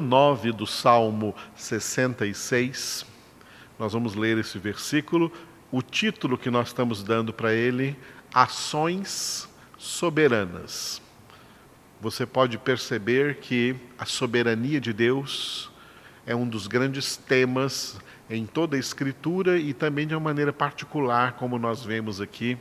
9 do Salmo 66. Nós vamos ler esse versículo. O título que nós estamos dando para ele, Ações Soberanas. Você pode perceber que a soberania de Deus é um dos grandes temas em toda a Escritura e também de uma maneira particular, como nós vemos aqui,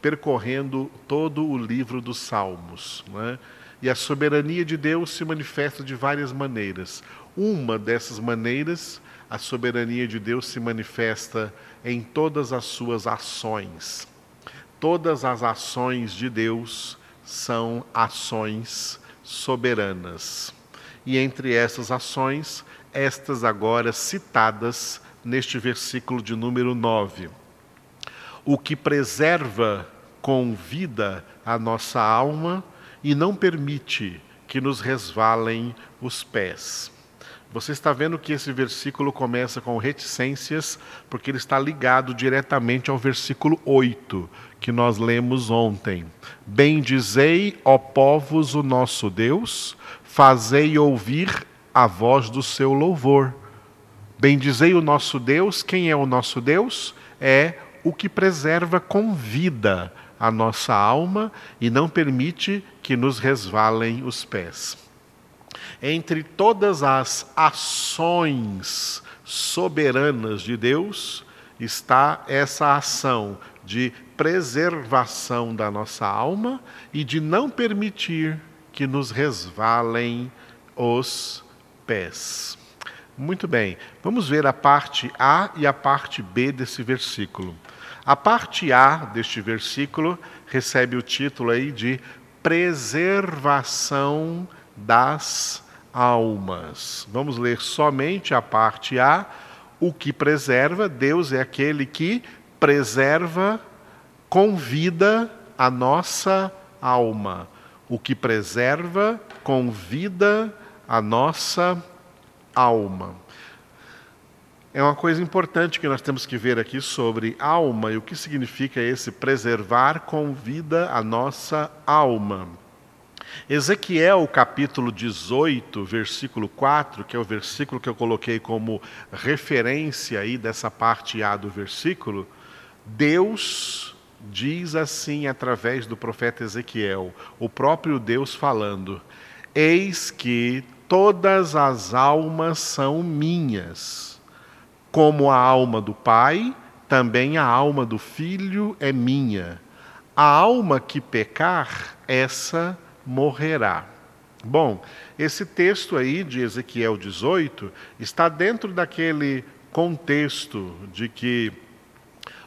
percorrendo todo o livro dos Salmos. Né? E a soberania de Deus se manifesta de várias maneiras. Uma dessas maneiras, a soberania de Deus se manifesta em todas as suas ações. Todas as ações de Deus são ações soberanas. E entre essas ações, estas agora citadas neste versículo de número 9. O que preserva com vida a nossa alma e não permite que nos resvalem os pés. Você está vendo que esse versículo começa com reticências, porque ele está ligado diretamente ao versículo 8, que nós lemos ontem. Bendizei, ó povos, o nosso Deus, fazei ouvir a voz do seu louvor. Bendizei o nosso Deus, quem é o nosso Deus? É o que preserva com vida a nossa alma e não permite que nos resvalem os pés. Entre todas as ações soberanas de Deus está essa ação de preservação da nossa alma e de não permitir que nos resvalem os pés. Muito bem, vamos ver a parte A e a parte B desse versículo. A parte A deste versículo recebe o título aí de preservação das almas. Vamos ler somente a parte A. O que preserva, Deus é aquele que preserva com vida a nossa alma. O que preserva com vida a nossa alma. É uma coisa importante que nós temos que ver aqui sobre alma e o que significa esse preservar com vida a nossa alma. Ezequiel capítulo 18, versículo 4, que é o versículo que eu coloquei como referência aí dessa parte A do versículo, Deus diz assim através do profeta Ezequiel, o próprio Deus falando: Eis que todas as almas são minhas como a alma do Pai, também a alma do Filho é minha. A alma que pecar, essa morrerá. Bom, esse texto aí de Ezequiel 18 está dentro daquele contexto de que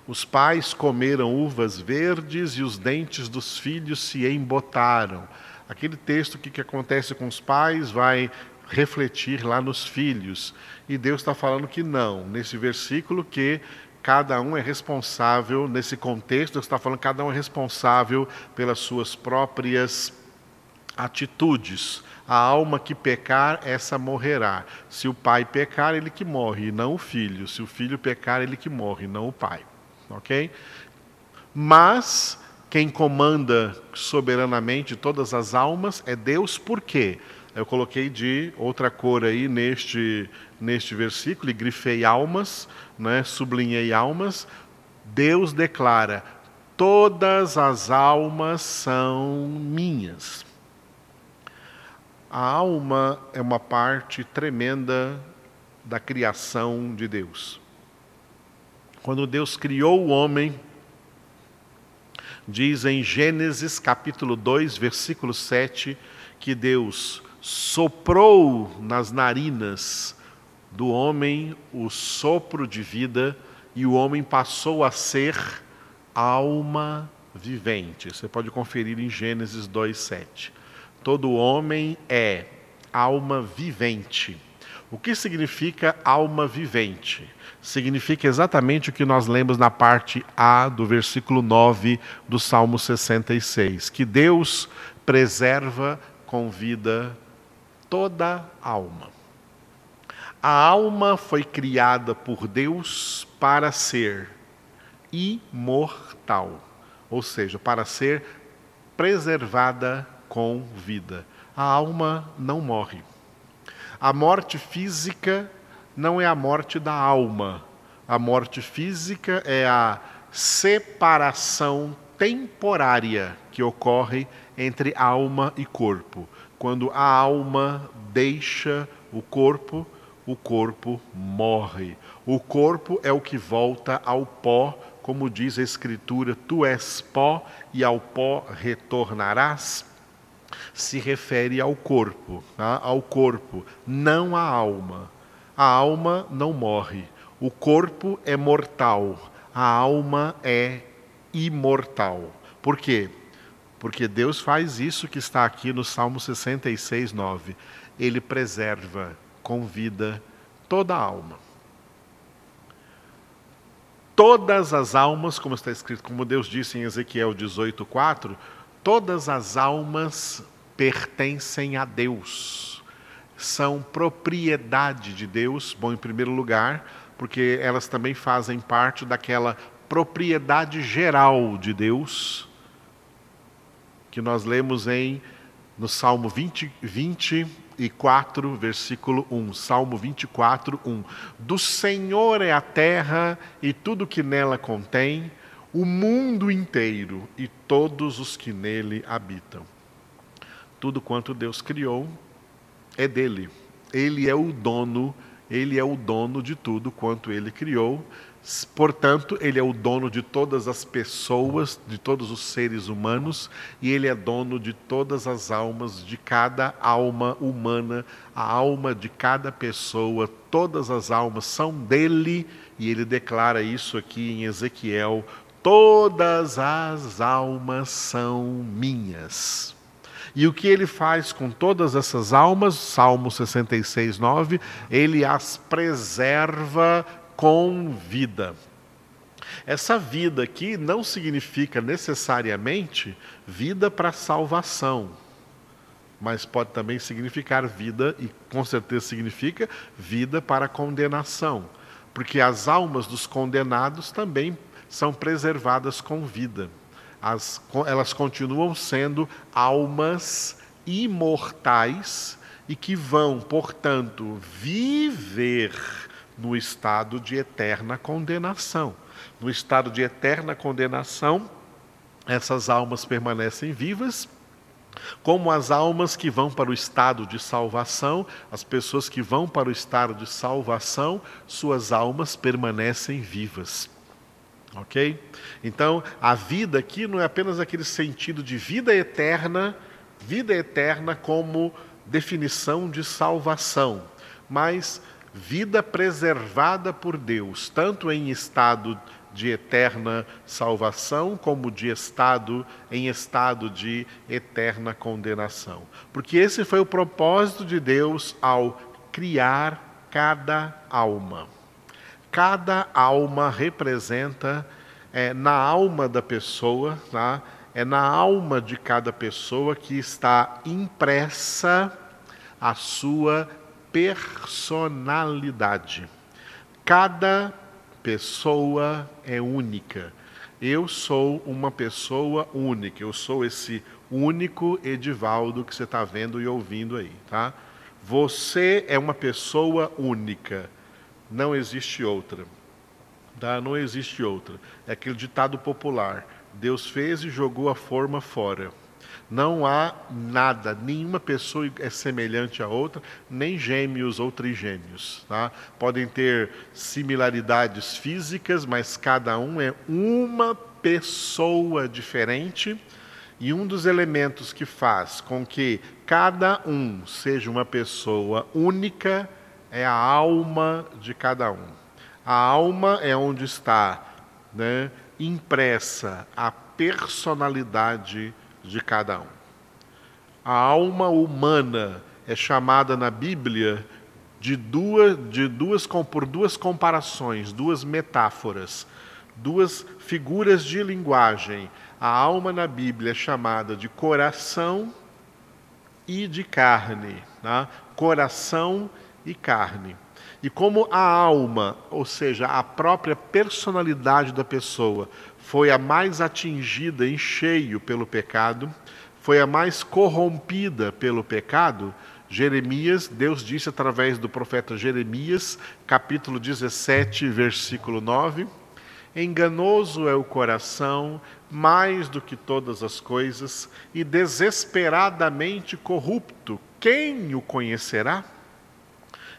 os pais comeram uvas verdes e os dentes dos filhos se embotaram. Aquele texto que, que acontece com os pais vai refletir lá nos filhos. E Deus está falando que não, nesse versículo, que cada um é responsável, nesse contexto, Deus está falando que cada um é responsável pelas suas próprias atitudes. A alma que pecar, essa morrerá. Se o pai pecar, ele que morre, e não o filho. Se o filho pecar, ele que morre, não o pai. Ok? Mas quem comanda soberanamente todas as almas é Deus, por quê? Eu coloquei de outra cor aí neste, neste versículo, e grifei almas, né, sublinhei almas. Deus declara: todas as almas são minhas. A alma é uma parte tremenda da criação de Deus. Quando Deus criou o homem, diz em Gênesis capítulo 2, versículo 7, que Deus soprou nas narinas do homem o sopro de vida e o homem passou a ser alma vivente. Você pode conferir em Gênesis 2:7. Todo homem é alma vivente. O que significa alma vivente? Significa exatamente o que nós lemos na parte A do versículo 9 do Salmo 66, que Deus preserva com vida toda alma. A alma foi criada por Deus para ser imortal, ou seja, para ser preservada com vida. A alma não morre. A morte física não é a morte da alma. A morte física é a separação temporária que ocorre entre alma e corpo. Quando a alma deixa o corpo, o corpo morre. O corpo é o que volta ao pó, como diz a Escritura: Tu és pó e ao pó retornarás. Se refere ao corpo, tá? ao corpo, não à alma. A alma não morre. O corpo é mortal, a alma é imortal. Por quê? Porque Deus faz isso que está aqui no Salmo 66, 9. Ele preserva com vida toda a alma. Todas as almas, como está escrito, como Deus disse em Ezequiel 18, 4, todas as almas pertencem a Deus. São propriedade de Deus, bom, em primeiro lugar, porque elas também fazem parte daquela propriedade geral de Deus, que nós lemos em no Salmo 20, 24, versículo 1. Salmo 24, 1. Do Senhor é a terra e tudo que nela contém, o mundo inteiro e todos os que nele habitam. Tudo quanto Deus criou é dele. Ele é o dono, ele é o dono de tudo quanto ele criou Portanto, ele é o dono de todas as pessoas, de todos os seres humanos, e ele é dono de todas as almas, de cada alma humana, a alma de cada pessoa, todas as almas são dele, e ele declara isso aqui em Ezequiel: todas as almas são minhas. E o que ele faz com todas essas almas, Salmo 66, 9, ele as preserva com vida. Essa vida aqui não significa necessariamente vida para salvação, mas pode também significar vida, e com certeza significa vida para condenação, porque as almas dos condenados também são preservadas com vida. As, elas continuam sendo almas imortais e que vão, portanto, viver no estado de eterna condenação. No estado de eterna condenação, essas almas permanecem vivas, como as almas que vão para o estado de salvação, as pessoas que vão para o estado de salvação, suas almas permanecem vivas. Ok? Então, a vida aqui não é apenas aquele sentido de vida eterna, vida eterna como definição de salvação, mas vida preservada por Deus, tanto em estado de eterna salvação como de estado em estado de eterna condenação. Porque esse foi o propósito de Deus ao criar cada alma. Cada alma representa é, na alma da pessoa, tá? é na alma de cada pessoa que está impressa a sua personalidade. Cada pessoa é única. Eu sou uma pessoa única. Eu sou esse único Edivaldo que você está vendo e ouvindo aí, tá? Você é uma pessoa única. Não existe outra. Tá? Não existe outra. É aquele ditado popular: Deus fez e jogou a forma fora. Não há nada, nenhuma pessoa é semelhante a outra, nem gêmeos ou trigêmeos. Tá? Podem ter similaridades físicas, mas cada um é uma pessoa diferente. E um dos elementos que faz com que cada um seja uma pessoa única é a alma de cada um. A alma é onde está né, impressa a personalidade de cada um. A alma humana é chamada na Bíblia de duas, de duas, por duas comparações, duas metáforas, duas figuras de linguagem. A alma na Bíblia é chamada de coração e de carne. Tá? Coração e carne. E como a alma, ou seja, a própria personalidade da pessoa, foi a mais atingida em cheio pelo pecado, foi a mais corrompida pelo pecado, Jeremias, Deus disse através do profeta Jeremias, capítulo 17, versículo 9: Enganoso é o coração mais do que todas as coisas e desesperadamente corrupto. Quem o conhecerá?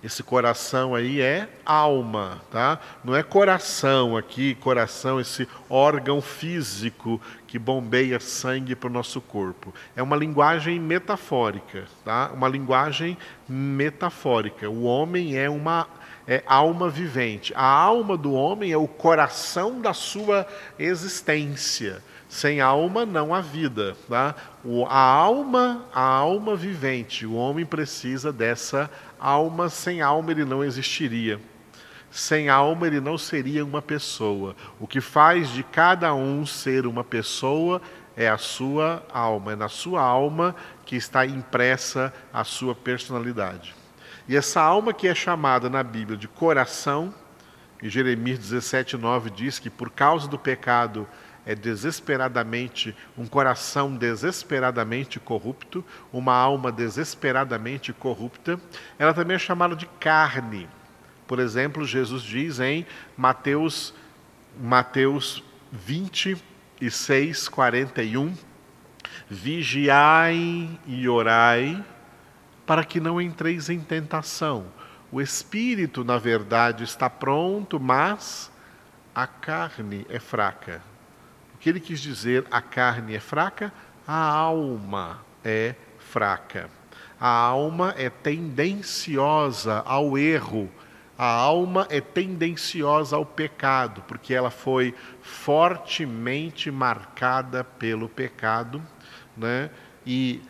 Esse coração aí é alma, tá? Não é coração aqui, coração, esse órgão físico que bombeia sangue para o nosso corpo. É uma linguagem metafórica, tá? Uma linguagem metafórica. O homem é uma é alma vivente. A alma do homem é o coração da sua existência. Sem alma não há vida. Tá? A alma, a alma vivente, o homem precisa dessa alma. Sem alma ele não existiria. Sem alma ele não seria uma pessoa. O que faz de cada um ser uma pessoa é a sua alma. É na sua alma que está impressa a sua personalidade. E essa alma que é chamada na Bíblia de coração, em Jeremias 17, 9 diz que por causa do pecado é desesperadamente, um coração desesperadamente corrupto, uma alma desesperadamente corrupta. Ela também é chamada de carne. Por exemplo, Jesus diz em Mateus, Mateus 26, 41, Vigiai e orai para que não entreis em tentação. O espírito, na verdade, está pronto, mas a carne é fraca que ele quis dizer a carne é fraca, a alma é fraca. A alma é tendenciosa ao erro, a alma é tendenciosa ao pecado, porque ela foi fortemente marcada pelo pecado, né? E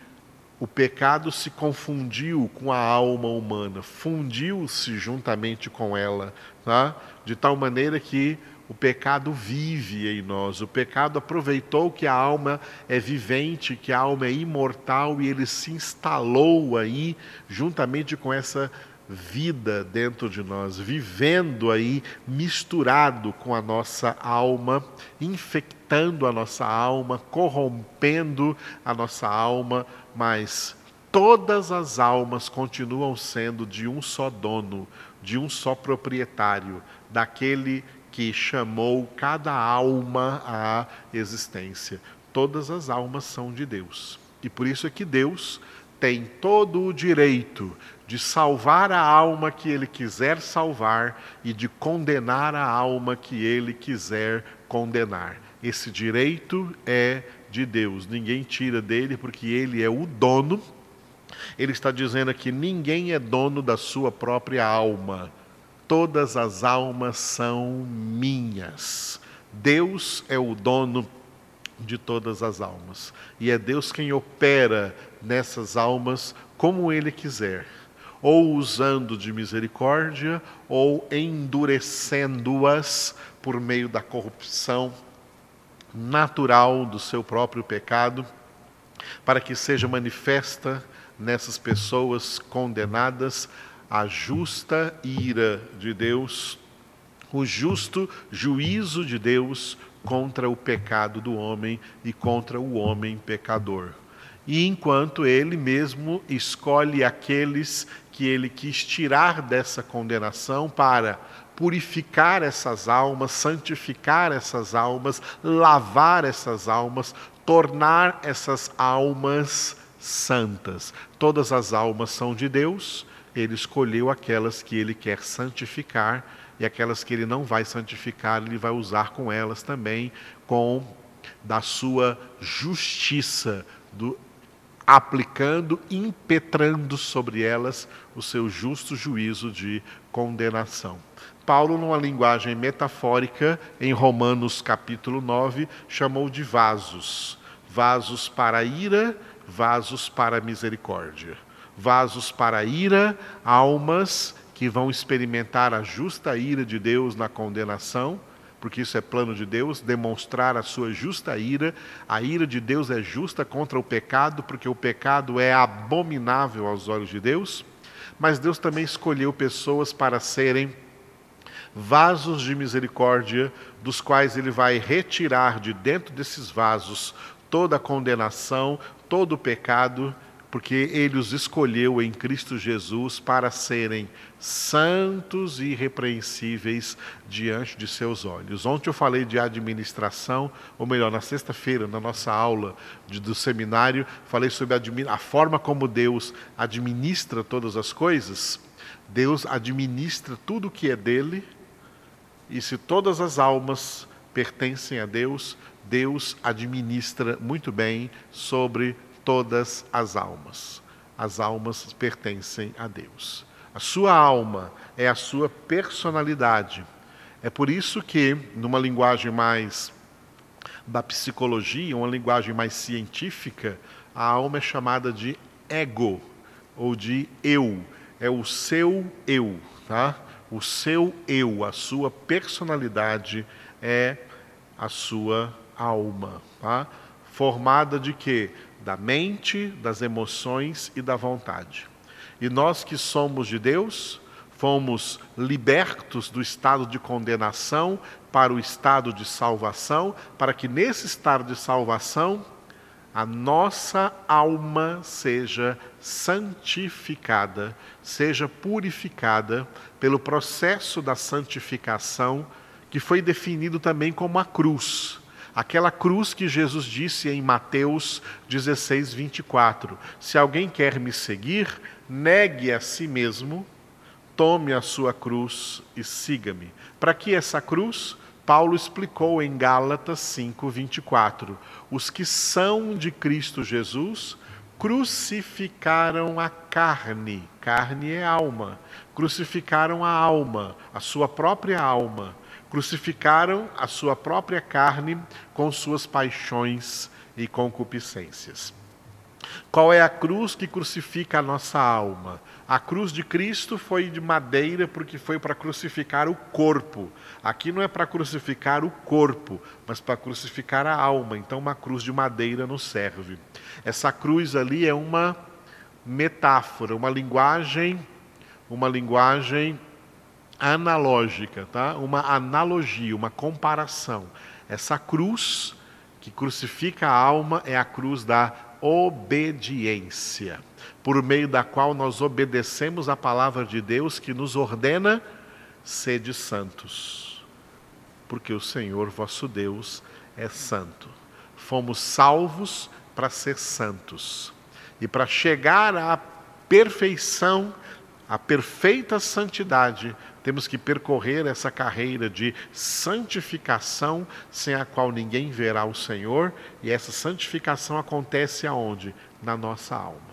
o pecado se confundiu com a alma humana, fundiu-se juntamente com ela, tá? de tal maneira que o pecado vive em nós. O pecado aproveitou que a alma é vivente, que a alma é imortal e ele se instalou aí juntamente com essa vida dentro de nós, vivendo aí misturado com a nossa alma, infectando a nossa alma, corrompendo a nossa alma, mas todas as almas continuam sendo de um só dono, de um só proprietário, daquele que chamou cada alma à existência. Todas as almas são de Deus. E por isso é que Deus tem todo o direito de salvar a alma que ele quiser salvar e de condenar a alma que ele quiser condenar. Esse direito é de Deus, ninguém tira dele porque ele é o dono. Ele está dizendo aqui: ninguém é dono da sua própria alma todas as almas são minhas. Deus é o dono de todas as almas. E é Deus quem opera nessas almas como Ele quiser, ou usando de misericórdia, ou endurecendo-as por meio da corrupção natural do seu próprio pecado, para que seja manifesta nessas pessoas condenadas a justa ira de Deus, o justo juízo de Deus contra o pecado do homem e contra o homem pecador. E enquanto ele mesmo escolhe aqueles que ele quis tirar dessa condenação para purificar essas almas, santificar essas almas, lavar essas almas, tornar essas almas santas. Todas as almas são de Deus ele escolheu aquelas que ele quer santificar e aquelas que ele não vai santificar, ele vai usar com elas também com da sua justiça, do, aplicando, impetrando sobre elas o seu justo juízo de condenação. Paulo, numa linguagem metafórica, em Romanos capítulo 9, chamou de vasos. Vasos para ira, vasos para misericórdia vasos para ira, almas que vão experimentar a justa ira de Deus na condenação, porque isso é plano de Deus, demonstrar a sua justa ira. A ira de Deus é justa contra o pecado, porque o pecado é abominável aos olhos de Deus. Mas Deus também escolheu pessoas para serem vasos de misericórdia, dos quais Ele vai retirar de dentro desses vasos toda a condenação, todo o pecado porque ele os escolheu em Cristo Jesus para serem santos e irrepreensíveis diante de seus olhos. Ontem eu falei de administração, ou melhor, na sexta-feira, na nossa aula de, do seminário, falei sobre a, a forma como Deus administra todas as coisas. Deus administra tudo o que é dele, e se todas as almas pertencem a Deus, Deus administra muito bem sobre todas as almas. As almas pertencem a Deus. A sua alma é a sua personalidade. É por isso que, numa linguagem mais da psicologia, uma linguagem mais científica, a alma é chamada de ego ou de eu. É o seu eu, tá? O seu eu, a sua personalidade é a sua alma, tá? Formada de quê? Da mente, das emoções e da vontade. E nós que somos de Deus, fomos libertos do estado de condenação para o estado de salvação, para que nesse estado de salvação a nossa alma seja santificada, seja purificada pelo processo da santificação que foi definido também como a cruz aquela cruz que Jesus disse em Mateus 16, 24: Se alguém quer me seguir, negue a si mesmo, tome a sua cruz e siga-me. Para que essa cruz? Paulo explicou em Gálatas 5, 24: Os que são de Cristo Jesus crucificaram a carne, carne é alma, crucificaram a alma, a sua própria alma crucificaram a sua própria carne com suas paixões e concupiscências. Qual é a cruz que crucifica a nossa alma? A cruz de Cristo foi de madeira porque foi para crucificar o corpo. Aqui não é para crucificar o corpo, mas para crucificar a alma. Então, uma cruz de madeira nos serve. Essa cruz ali é uma metáfora, uma linguagem, uma linguagem analógica, tá? uma analogia, uma comparação. Essa cruz que crucifica a alma é a cruz da obediência, por meio da qual nós obedecemos a palavra de Deus que nos ordena sede santos, porque o Senhor vosso Deus é santo. Fomos salvos para ser santos. E para chegar à perfeição, à perfeita santidade, temos que percorrer essa carreira de santificação, sem a qual ninguém verá o Senhor, e essa santificação acontece aonde? Na nossa alma.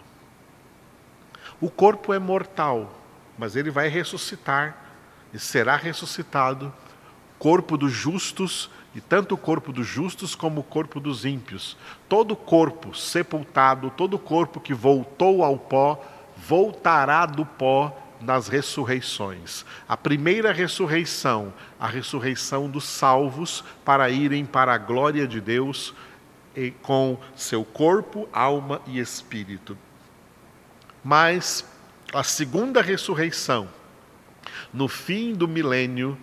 O corpo é mortal, mas ele vai ressuscitar e será ressuscitado. Corpo dos justos, e tanto o corpo dos justos como o corpo dos ímpios. Todo corpo sepultado, todo corpo que voltou ao pó, voltará do pó nas ressurreições. A primeira ressurreição, a ressurreição dos salvos para irem para a glória de Deus com seu corpo, alma e espírito. Mas a segunda ressurreição, no fim do milênio,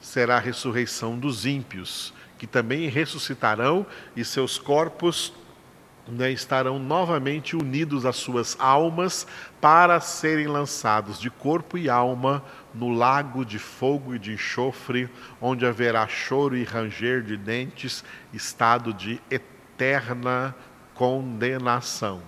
será a ressurreição dos ímpios, que também ressuscitarão e seus corpos né, estarão novamente unidos às suas almas para serem lançados de corpo e alma no lago de fogo e de enxofre, onde haverá choro e ranger de dentes, estado de eterna condenação.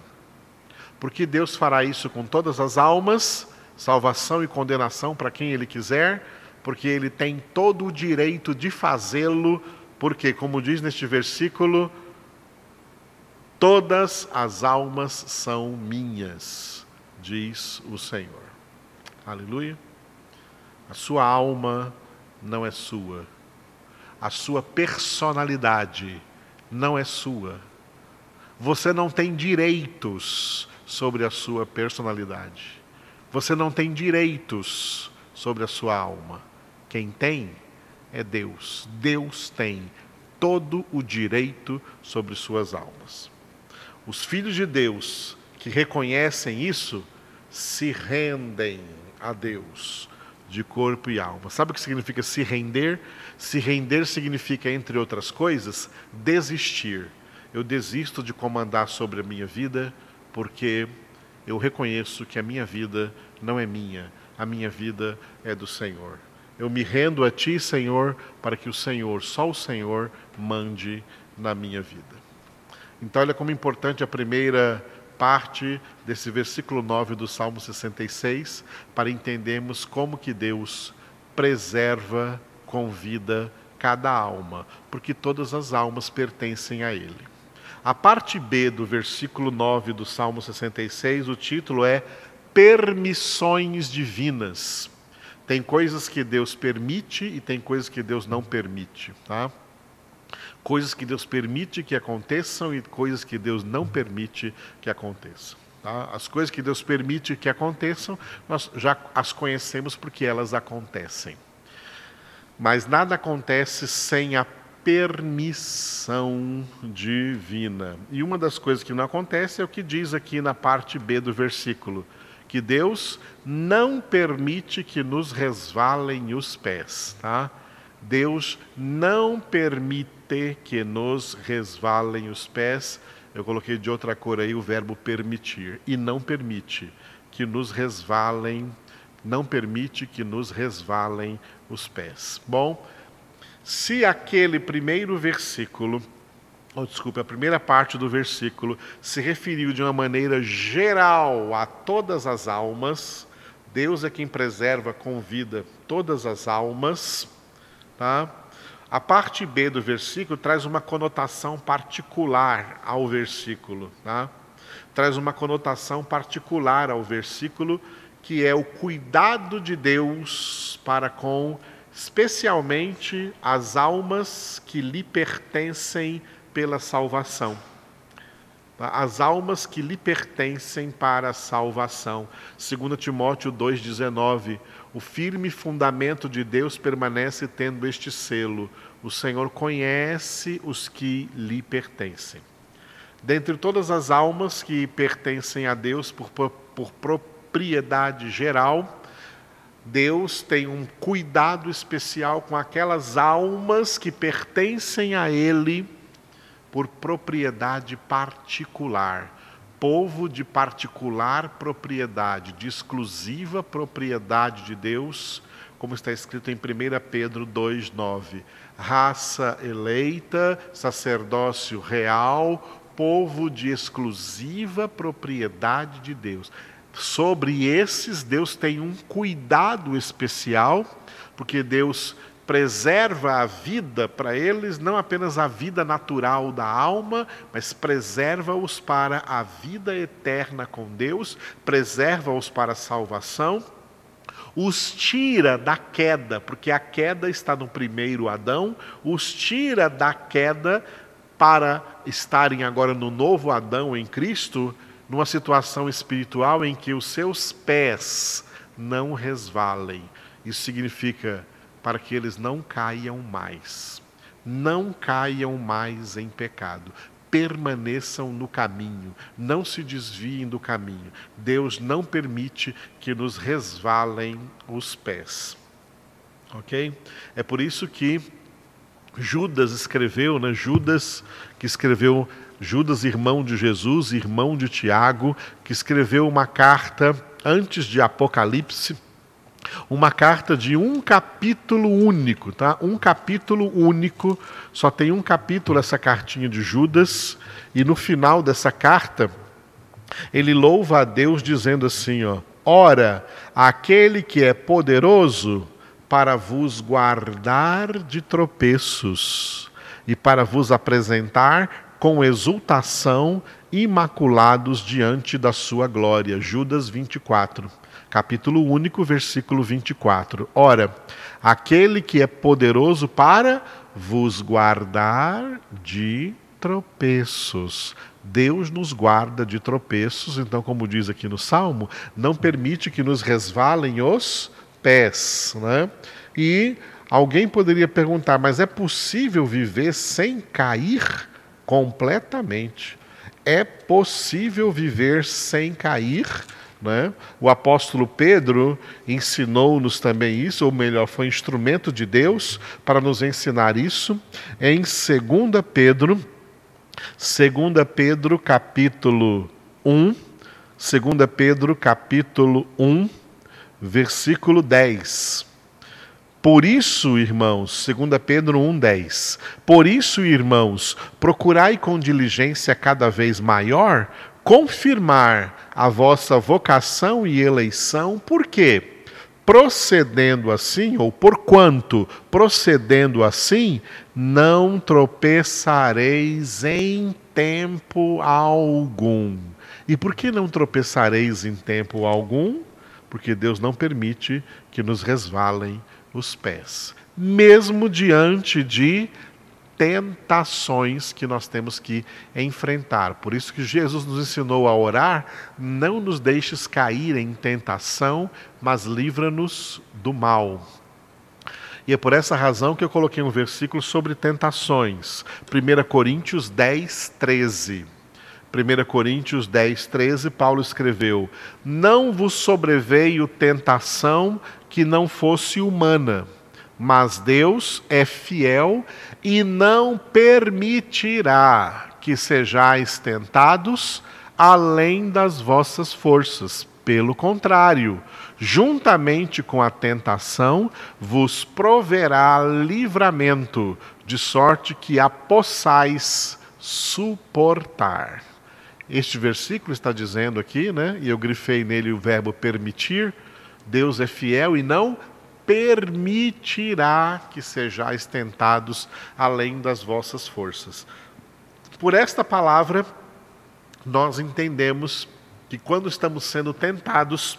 Porque Deus fará isso com todas as almas, salvação e condenação para quem Ele quiser, porque Ele tem todo o direito de fazê-lo, porque, como diz neste versículo, Todas as almas são minhas, diz o Senhor. Aleluia. A sua alma não é sua. A sua personalidade não é sua. Você não tem direitos sobre a sua personalidade. Você não tem direitos sobre a sua alma. Quem tem é Deus. Deus tem todo o direito sobre suas almas. Os filhos de Deus que reconhecem isso se rendem a Deus de corpo e alma. Sabe o que significa se render? Se render significa, entre outras coisas, desistir. Eu desisto de comandar sobre a minha vida, porque eu reconheço que a minha vida não é minha, a minha vida é do Senhor. Eu me rendo a Ti, Senhor, para que o Senhor, só o Senhor, mande na minha vida. Então, olha como importante a primeira parte desse versículo 9 do Salmo 66 para entendermos como que Deus preserva com vida cada alma, porque todas as almas pertencem a Ele. A parte B do versículo 9 do Salmo 66, o título é Permissões Divinas. Tem coisas que Deus permite e tem coisas que Deus não permite, tá? Coisas que Deus permite que aconteçam e coisas que Deus não permite que aconteçam. Tá? As coisas que Deus permite que aconteçam, nós já as conhecemos porque elas acontecem. Mas nada acontece sem a permissão divina. E uma das coisas que não acontece é o que diz aqui na parte B do versículo que Deus não permite que nos resvalem os pés, tá? Deus não permite que nos resvalem os pés. Eu coloquei de outra cor aí o verbo permitir e não permite que nos resvalem, não permite que nos resvalem os pés. Bom, se aquele primeiro versículo oh, desculpe, a primeira parte do versículo se referiu de uma maneira geral a todas as almas. Deus é quem preserva com vida todas as almas. Tá? A parte B do versículo traz uma conotação particular ao versículo. Tá? Traz uma conotação particular ao versículo, que é o cuidado de Deus para com, especialmente, as almas que lhe pertencem pela salvação. As almas que lhe pertencem para a salvação. 2 Timóteo 2,19: O firme fundamento de Deus permanece tendo este selo: o Senhor conhece os que lhe pertencem. Dentre todas as almas que pertencem a Deus por, por, propriedade geral, Deus tem um cuidado especial com aquelas almas que pertencem a Ele por propriedade particular. Povo de particular propriedade, de exclusiva propriedade de Deus, como está escrito em 1 Pedro 2,9. Raça eleita, sacerdócio real, povo de exclusiva propriedade de Deus. Sobre esses, Deus tem um cuidado especial, porque Deus preserva a vida para eles, não apenas a vida natural da alma, mas preserva-os para a vida eterna com Deus, preserva-os para a salvação, os tira da queda, porque a queda está no primeiro Adão, os tira da queda para estarem agora no novo Adão em Cristo, numa situação espiritual em que os seus pés não resvalem. Isso significa para que eles não caiam mais. Não caiam mais em pecado. Permaneçam no caminho, não se desviem do caminho. Deus não permite que nos resvalem os pés. Ok? É por isso que Judas escreveu, né? Judas que escreveu, Judas, irmão de Jesus, irmão de Tiago, que escreveu uma carta antes de Apocalipse, uma carta de um capítulo único, tá? Um capítulo único, só tem um capítulo essa cartinha de Judas, e no final dessa carta, ele louva a Deus dizendo assim, ó: Ora, aquele que é poderoso para vos guardar de tropeços e para vos apresentar com exultação imaculados diante da sua glória. Judas 24 capítulo único, versículo 24. Ora, aquele que é poderoso para vos guardar de tropeços. Deus nos guarda de tropeços, então, como diz aqui no Salmo, não permite que nos resvalem os pés. Né? E alguém poderia perguntar, mas é possível viver sem cair completamente? É possível viver sem cair né? O apóstolo Pedro ensinou-nos também isso, ou melhor, foi instrumento de Deus para nos ensinar isso, em 2 Pedro, 2 Pedro capítulo 1, 2 Pedro capítulo 1, versículo 10. Por isso, irmãos, 2 Pedro 1,10. Por isso, irmãos, procurai com diligência cada vez maior confirmar a vossa vocação e eleição, por quê? Procedendo assim, ou porquanto procedendo assim, não tropeçareis em tempo algum. E por que não tropeçareis em tempo algum? Porque Deus não permite que nos resvalem os pés, mesmo diante de tentações que nós temos que enfrentar. Por isso que Jesus nos ensinou a orar: não nos deixes cair em tentação, mas livra-nos do mal. E é por essa razão que eu coloquei um versículo sobre tentações. 1 Coríntios 10, 13. 1 Coríntios 10, 13, Paulo escreveu: Não vos sobreveio tentação que não fosse humana, mas Deus é fiel e não permitirá que sejais tentados além das vossas forças. Pelo contrário, juntamente com a tentação, vos proverá livramento, de sorte que a possais suportar. Este versículo está dizendo aqui, né? E eu grifei nele o verbo permitir. Deus é fiel e não permitirá que sejais tentados além das vossas forças. Por esta palavra, nós entendemos que quando estamos sendo tentados,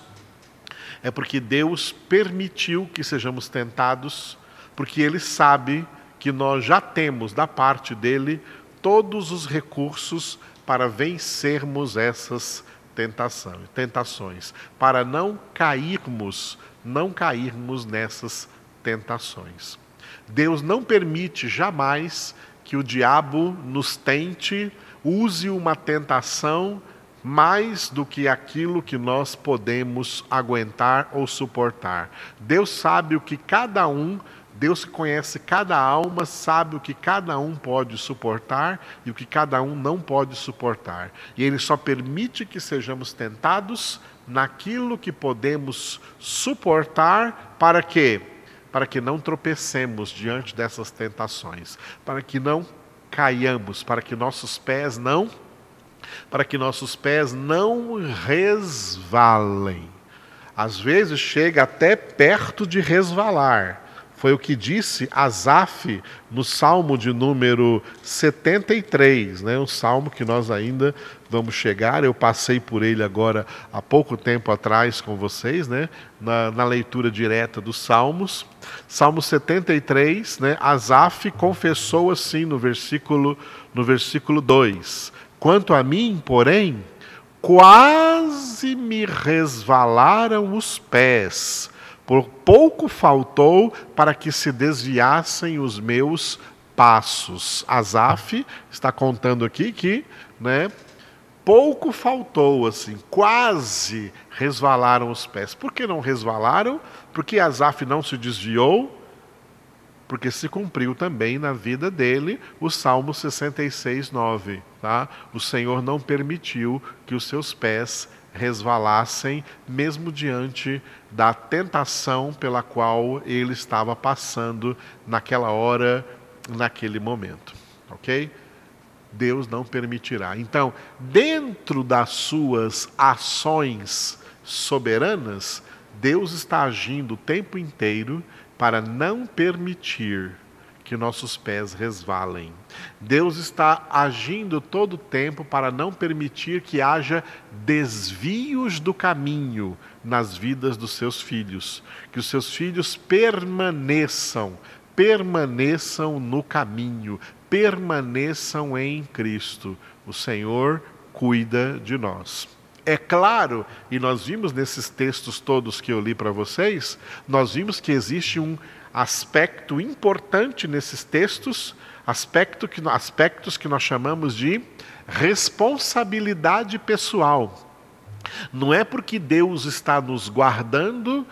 é porque Deus permitiu que sejamos tentados, porque Ele sabe que nós já temos da parte dele todos os recursos para vencermos essas tentação, tentações, para não cairmos, não cairmos nessas tentações. Deus não permite jamais que o diabo nos tente, use uma tentação mais do que aquilo que nós podemos aguentar ou suportar. Deus sabe o que cada um Deus conhece cada alma sabe o que cada um pode suportar e o que cada um não pode suportar. E Ele só permite que sejamos tentados naquilo que podemos suportar para quê? Para que não tropecemos diante dessas tentações, para que não caiamos, para que nossos pés não para que nossos pés não resvalem. Às vezes chega até perto de resvalar foi o que disse Asaf no Salmo de número 73, né? um salmo que nós ainda vamos chegar. Eu passei por ele agora há pouco tempo atrás com vocês, né? na, na leitura direta dos Salmos. Salmo 73, né? Asaf confessou assim no versículo, no versículo 2: Quanto a mim, porém, quase me resvalaram os pés por pouco faltou para que se desviassem os meus passos. Asaf está contando aqui que, né, pouco faltou assim, quase resvalaram os pés. Por que não resvalaram? Porque Asaf não se desviou, porque se cumpriu também na vida dele o Salmo 66, 9. Tá? O Senhor não permitiu que os seus pés resvalassem, mesmo diante da tentação pela qual ele estava passando naquela hora, naquele momento. Ok? Deus não permitirá. Então, dentro das suas ações soberanas, Deus está agindo o tempo inteiro para não permitir que nossos pés resvalem. Deus está agindo todo o tempo para não permitir que haja desvios do caminho nas vidas dos seus filhos, que os seus filhos permaneçam, permaneçam no caminho, permaneçam em Cristo. O Senhor cuida de nós. É claro, e nós vimos nesses textos todos que eu li para vocês, nós vimos que existe um aspecto importante nesses textos, aspecto que, aspectos que nós chamamos de responsabilidade pessoal. Não é porque Deus está nos guardando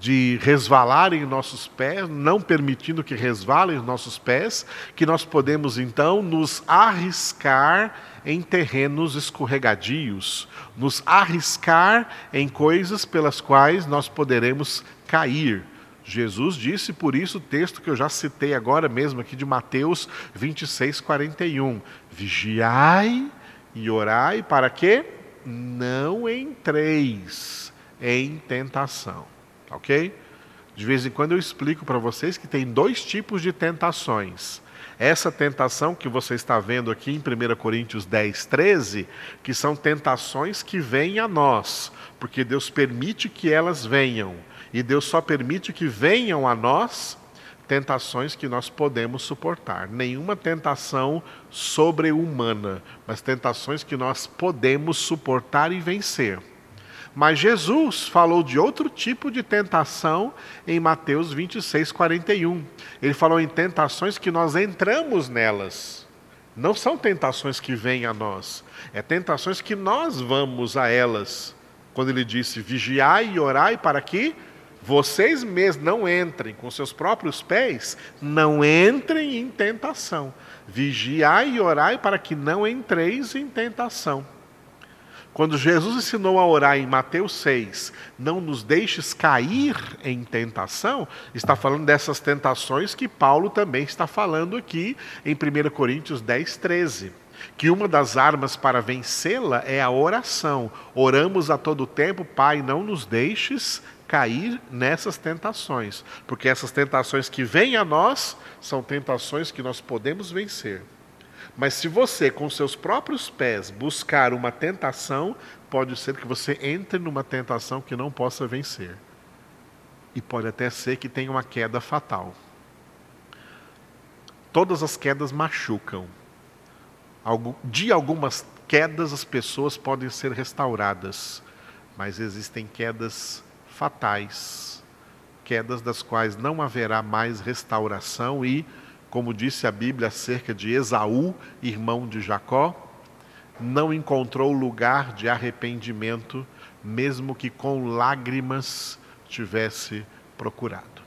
de resvalarem nossos pés, não permitindo que resvalem os nossos pés, que nós podemos então nos arriscar em terrenos escorregadios, nos arriscar em coisas pelas quais nós poderemos cair. Jesus disse, por isso, o texto que eu já citei agora mesmo aqui de Mateus 26, 41. Vigiai e orai para que não entreis em tentação. Ok? De vez em quando eu explico para vocês que tem dois tipos de tentações. Essa tentação que você está vendo aqui em 1 Coríntios 10, 13, que são tentações que vêm a nós, porque Deus permite que elas venham. E Deus só permite que venham a nós tentações que nós podemos suportar. Nenhuma tentação sobre-humana, mas tentações que nós podemos suportar e vencer. Mas Jesus falou de outro tipo de tentação em Mateus 26, 41. Ele falou em tentações que nós entramos nelas. Não são tentações que vêm a nós, é tentações que nós vamos a elas. Quando ele disse: vigiai e orai para que vocês mesmos não entrem com seus próprios pés, não entrem em tentação. Vigiai e orai para que não entreis em tentação. Quando Jesus ensinou a orar em Mateus 6, não nos deixes cair em tentação, está falando dessas tentações que Paulo também está falando aqui em 1 Coríntios 10, 13. Que uma das armas para vencê-la é a oração. Oramos a todo tempo, Pai, não nos deixes cair nessas tentações, porque essas tentações que vêm a nós são tentações que nós podemos vencer. Mas se você, com seus próprios pés, buscar uma tentação, pode ser que você entre numa tentação que não possa vencer. E pode até ser que tenha uma queda fatal. Todas as quedas machucam. De algumas quedas, as pessoas podem ser restauradas, mas existem quedas fatais quedas das quais não haverá mais restauração e como disse a Bíblia acerca de Esaú, irmão de Jacó, não encontrou lugar de arrependimento, mesmo que com lágrimas tivesse procurado.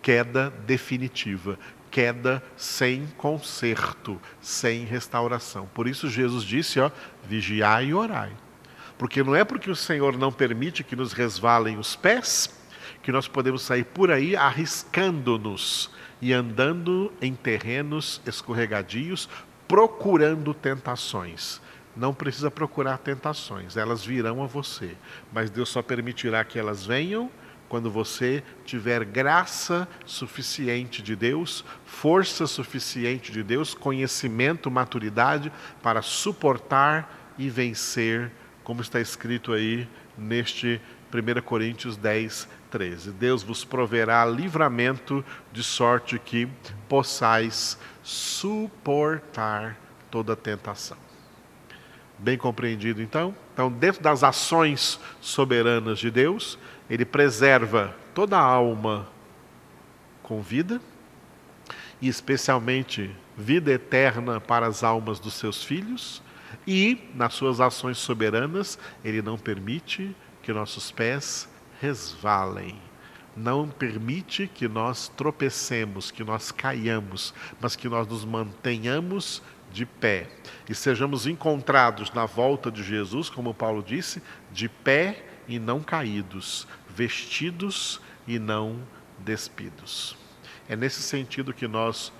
Queda definitiva, queda sem conserto, sem restauração. Por isso Jesus disse, ó, vigiai e orai. Porque não é porque o Senhor não permite que nos resvalem os pés, que nós podemos sair por aí arriscando-nos e andando em terrenos escorregadios, procurando tentações. Não precisa procurar tentações, elas virão a você, mas Deus só permitirá que elas venham quando você tiver graça suficiente de Deus, força suficiente de Deus, conhecimento, maturidade para suportar e vencer, como está escrito aí neste 1 Coríntios 10, 13. Deus vos proverá livramento de sorte que possais suportar toda tentação. Bem compreendido então? Então, dentro das ações soberanas de Deus, ele preserva toda a alma com vida e especialmente vida eterna para as almas dos seus filhos, e nas suas ações soberanas, ele não permite que nossos pés resvalem. Não permite que nós tropecemos, que nós caiamos, mas que nós nos mantenhamos de pé e sejamos encontrados na volta de Jesus, como Paulo disse, de pé e não caídos, vestidos e não despidos. É nesse sentido que nós